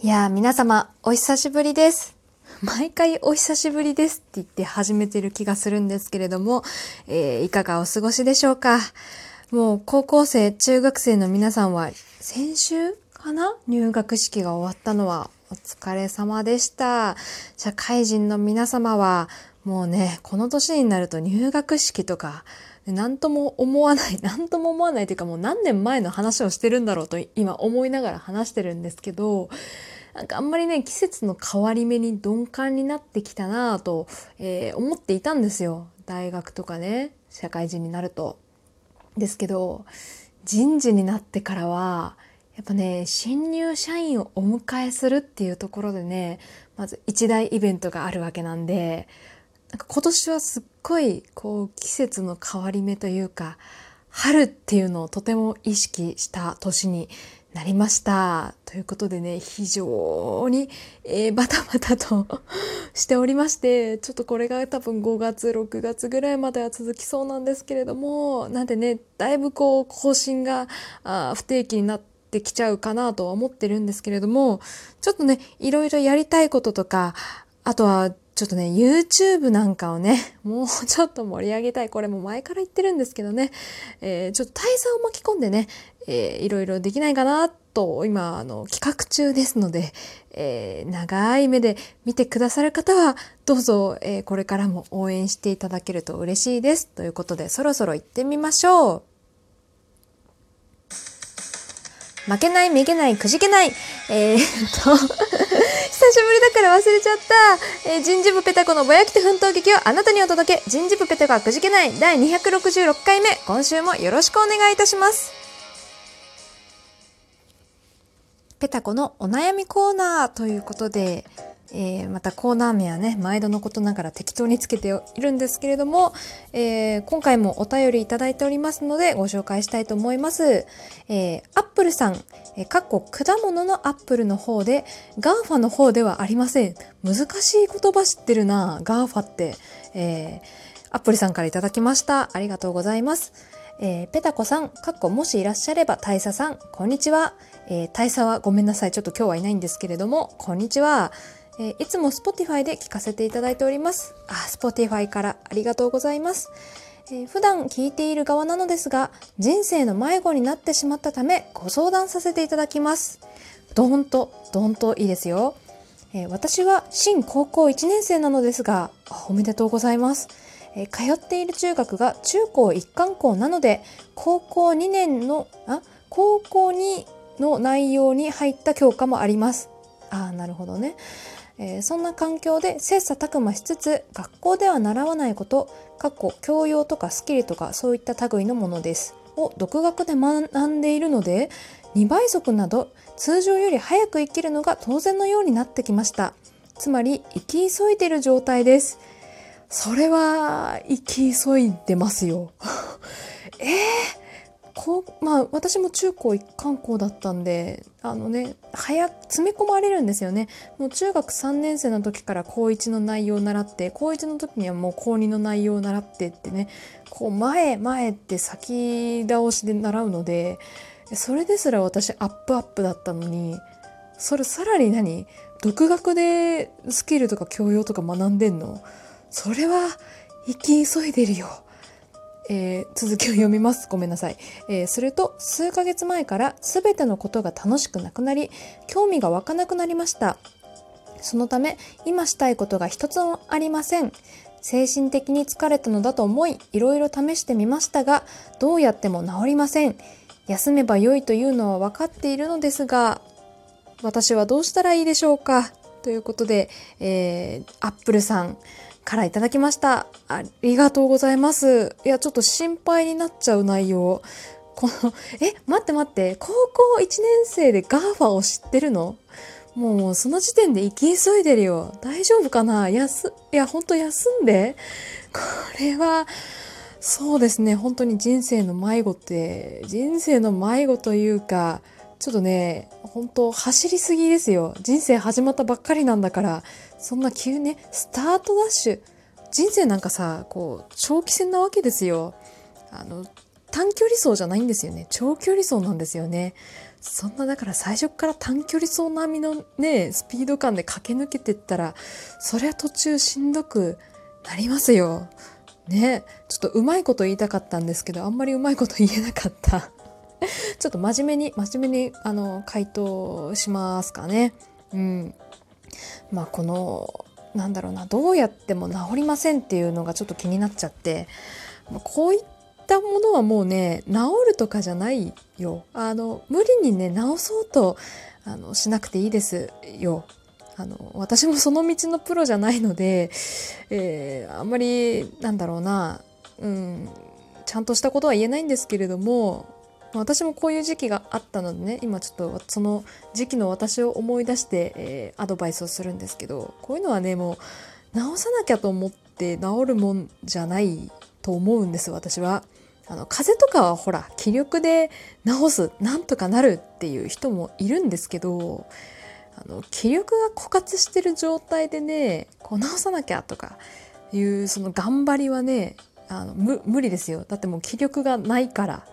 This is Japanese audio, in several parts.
いやー皆様お久しぶりです。毎回お久しぶりですって言って始めてる気がするんですけれども、えーいかがお過ごしでしょうか？もう高校生、中学生の皆さんは先週かな？入学式が終わったのはお疲れ様でした。社会人の皆様はもうね、この年になると入学式とか、何とも思わない、何とも思わないというかもう何年前の話をしてるんだろうと今思いながら話してるんですけど、なんかあんまりね、季節の変わり目に鈍感になってきたなぁと、えー思っていたんですよ。大学とかね、社会人になると。ですけど、人事になってからは、やっぱね、新入社員をお迎えするっていうところでね、まず一大イベントがあるわけなんで、なんか今年はすっごいこう季節の変わり目というか春っていうのをとても意識した年になりました。ということでね、非常に、えーバタバタとしておりまして、ちょっとこれが多分5月、6月ぐらいまでは続きそうなんですけれども、なんでね、だいぶこう更新があ不定期になってきちゃうかなとは思ってるんですけれども、ちょっとね、いろいろやりたいこととか、あとは、ちょっとね、YouTube なんかをね、もうちょっと盛り上げたい。これも前から言ってるんですけどね、えーちょっと大佐を巻き込んでね、えーいろいろできないかなと、今、あの、企画中ですので、えー長い目で見てくださる方は、どうぞ、えーこれからも応援していただけると嬉しいです。ということで、そろそろ行ってみましょう。負けない、めげない、くじけない。えー、っと、久しぶりだから忘れちゃった。えー人事部ペタコのぼやきと奮闘劇をあなたにお届け。人事部ペタコはくじけない。第266回目。今週もよろしくお願いいたします。ペタコのお悩みコーナーということで、えーまたコーナー名はね、毎度のことながら適当につけているんですけれども、えー今回もお便りいただいておりますのでご紹介したいと思います。えーアップルさん、えーかっこ果物のアップルの方で、 GAFA の方ではありません。難しい言葉知ってるな GAFA って。えーアップルさんからいただきました。ありがとうございます。えーペタコさん、かっこもしいらっしゃれば大佐さん、こんにちは。えー大佐はごめんなさい。ちょっと今日はいないんですけれども、こんにちは。えーいつも Spotify で聞かせていただいております。あ、Spotify からありがとうございます。えー普段聞いている側なのですが、人生の迷子になってしまったため、ご相談させていただきます。どんと、どんといいですよ。えー私は新高校1年生なのですが、おめでとうございます。え通っている中学が中高一貫校なので、高校2年の、あ、高校2の内容に入った教科もあります。ああ、なるほどね。えーそんな環境で切磋琢磨しつつ学校では習わないこと過去教養とかスキルとかそういった類のものです。を独学で学んでいるので2倍速など通常より早く生きるのが当然のようになってきました。つまり生き急いでる状態です。それは生き急いでますよ。えーこうまあ私も中高一貫校だったんであのね早く詰め込まれるんですよね。もう中学3年生の時から高1の内容を習って高1の時にはもう高2の内容を習ってってねこう前前って先倒しで習うのでそれですら私アップアップだったのにそれさらに何？独学でスキルとか教養とか学んでんの？それは生き急いでるよ。えー続きを読みます。ごめんなさい。えーすると、数ヶ月前から全てのことが楽しくなくなり、興味が湧かなくなりました。そのため、今したいことが一つもありません。精神的に疲れたのだと思い、いろいろ試してみましたが、どうやっても治りません。休めば良いというのは分かっているのですが、私はどうしたらいいでしょうか？ということで、えー、アップルさんからいただきました。ありがとうございます。いや、ちょっと心配になっちゃう内容。この、え、待って待って、高校1年生で GAFA を知ってるの？もうその時点で生き急いでるよ。大丈夫かな？休、いや、ほんと休んで。これは、そうですね、本当に人生の迷子って、人生の迷子というか、ちょっとね、本当走りすぎですよ。人生始まったばっかりなんだから、そんな急ね、スタートダッシュ。人生なんかさ、こう、長期戦なわけですよ。あの、短距離走じゃないんですよね。長距離走なんですよね。そんなだから最初から短距離走並みのねスピード感で駆け抜けてったらそれは途中しんどくなりますよ。ねちょっとうまいこと言いたかったんですけどあんまりうまいこと言えなかった。ちょっと真面目に真面目にあの回答しますかね。うん。まあこのなんだろうなどうやっても治りませんっていうのがちょっと気になっちゃってまこういったものはもうね治るとかじゃないよ。あの無理にね治そうとあのしなくていいですよ。あの私もその道のプロじゃないので、えー、あんまりなんだろうな、うん、ちゃんとしたことは言えないんですけれども私もこういう時期があったのでね今ちょっとその時期の私を思い出して、えー、アドバイスをするんですけどこういうのはねもう治さなきゃと思って治るもんじゃないと思うんです私は。あの風邪とかはほら気力で治すなんとかなるっていう人もいるんですけどあの気力が枯渇してる状態でねこう治さなきゃとかいうその頑張りはねあの無理ですよだってもう気力がないから。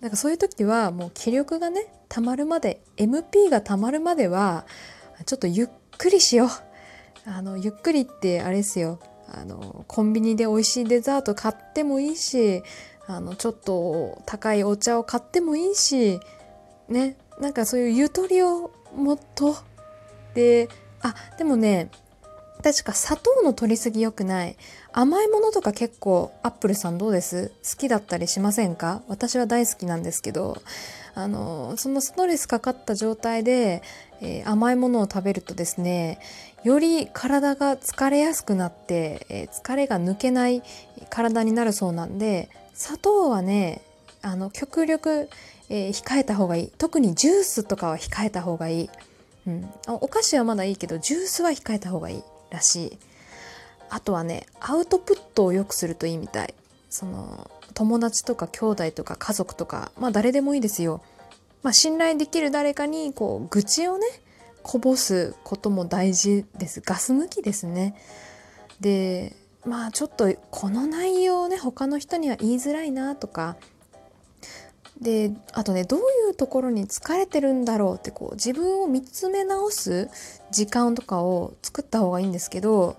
なんかそういう時はもう気力がね溜まるまで MP が溜まるまではちょっとゆっくりしよう。あのゆっくりってあれですよ。あのコンビニで美味しいデザート買ってもいいしあのちょっと高いお茶を買ってもいいしね。なんかそういうゆとりをもっとであでもね確か砂糖の取りすぎ良くない。甘いものとか結構アップルさんどうです？好きだったりしませんか？私は大好きなんですけど。あのそのストレスかかった状態で、えー、甘いものを食べるとですねより体が疲れやすくなって、えー、疲れが抜けない体になるそうなんで砂糖はねあの極力、えー、控えた方がいい。特にジュースとかは控えた方がいい、うん、お菓子はまだいいけどジュースは控えた方がいい。らしい。あとはねアウトプットを良くするといいみたい。その友達とか兄弟とか家族とかまあ誰でもいいですよ、まあ、信頼できる誰かにこう愚痴をねこぼすことも大事です。ガス抜きですね。でまあちょっとこの内容をね他の人には言いづらいなとかであとねどういうところに疲れてるんだろうってこう自分を見つめ直す時間とかを作った方がいいんですけど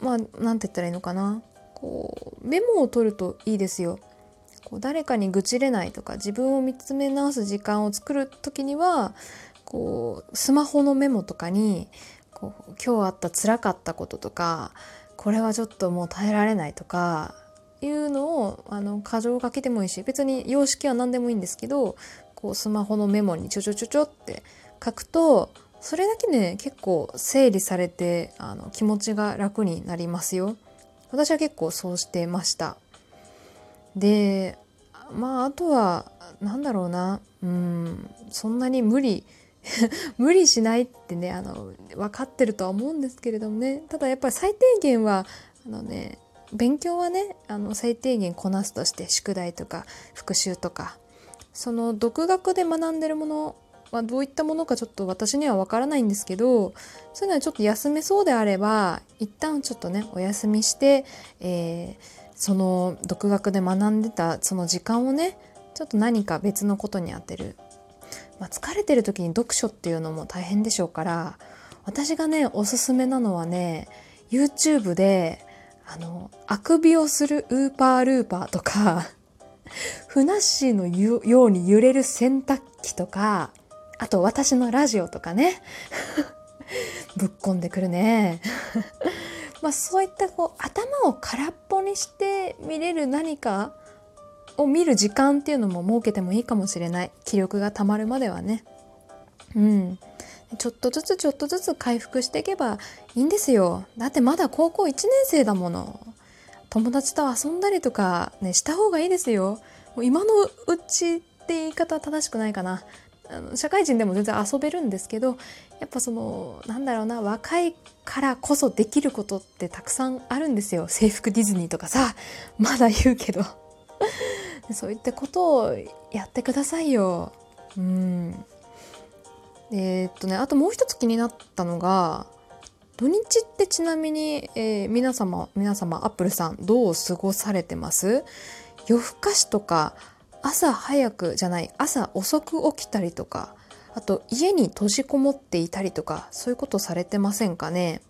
まあ何て言ったらいいのかなこうメモを取るといいですよ。こう誰かに愚痴れないとか自分を見つめ直す時間を作る時にはこうスマホのメモとかにこう今日あった辛かったこととかこれはちょっともう耐えられないとかいうのをあの箇条書きでもいいし別に様式は何でもいいんですけどこうスマホのメモにちょちょちょちょって書くとそれだけね結構整理されてあの気持ちが楽になりますよ。私は結構そうしてました。でまああとは何だろうな。うんそんなに無理 無理しないってねあの分かってるとは思うんですけれどもね。ただやっぱり最低限はあのね勉強はねあの最低限こなすとして宿題とか復習とかその独学で学んでるものはどういったものかちょっと私にはわからないんですけどそういうのはちょっと休めそうであれば一旦ちょっとねお休みして、えー、その独学で学んでたその時間をねちょっと何か別のことに当てる、まあ、疲れてる時に読書っていうのも大変でしょうから私がねおすすめなのはね YouTube であの、あくびをするウーパールーパーとか、ふなっしーのように揺れる洗濯機とか、あと私のラジオとかね。ぶっこんでくるね。まあそういったこう頭を空っぽにして見れる何かを見る時間っていうのも設けてもいいかもしれない。気力が溜まるまではね。うん。ちょっとずつちょっとずつ回復していけばいいんですよ。だってまだ高校1年生だもの。友達と遊んだりとかね、した方がいいですよ。もう今のうちって言い方正しくないかな。あの社会人でも全然遊べるんですけど、やっぱその、なんだろうな、若いからこそできることってたくさんあるんですよ。制服ディズニーとかさ、まだ言うけど。そういったことをやってくださいよ。うん。えー、っとねあともう一つ気になったのが土日ってちなみに、えー、皆様皆様アップルさんどう過ごされてます？夜更かしとか朝早くじゃない朝遅く起きたりとかあと家に閉じこもっていたりとかそういうことされてませんかね？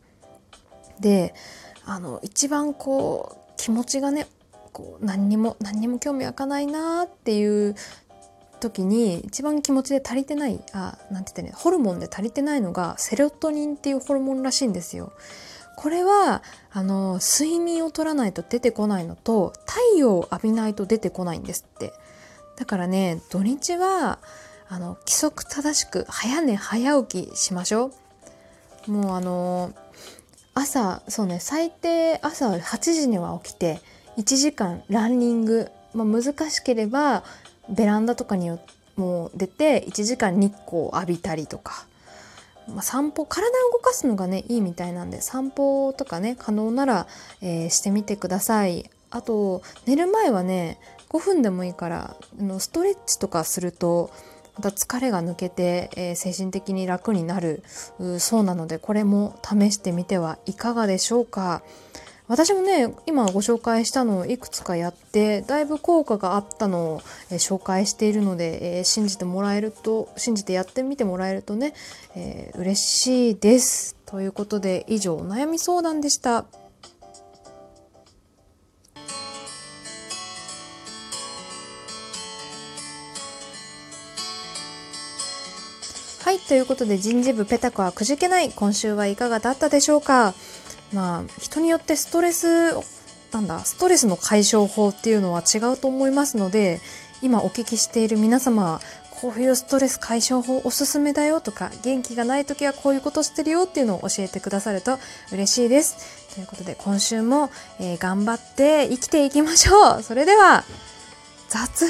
であの一番こう気持ちがねこう何にも何にも興味湧かないなっていう時に一番気持ちで足りてないあなんて言ってねホルモンで足りてないのがセロトニンっていうホルモンらしいんですよ。これはあの睡眠をとらないと出てこないのと太陽を浴びないと出てこないんですって。だからね土日はあの規則正しく早寝早起きしましょう。もうあの朝そうね最低朝8時には起きて1時間ランニング、まあ、難しければベランダとかにも出て1時間日光を浴びたりとか、まあ、散歩体を動かすのがねいいみたいなんで散歩とかね可能なら、えー、してみてください。あと寝る前はね5分でもいいからあのストレッチとかするとまた疲れが抜けて、えー、精神的に楽になる。そうなのでこれも試してみてはいかがでしょうか。私もね今ご紹介したのをいくつかやってだいぶ効果があったのを、え、紹介しているので、え、信じてもらえると信じてやってみてもらえるとね、えー、嬉しいです。ということで以上お悩み相談でした。はい、ということで人事部ペタコはくじけない。今週はいかがだったでしょうか？まあ、人によってストレス、なんだ、ストレスの解消法っていうのは違うと思いますので、今お聞きしている皆様、こういうストレス解消法おすすめだよとか、元気がない時はこういうことしてるよっていうのを教えてくださると嬉しいです。ということで今週も、えー、頑張って生きていきましょうそれでは、雑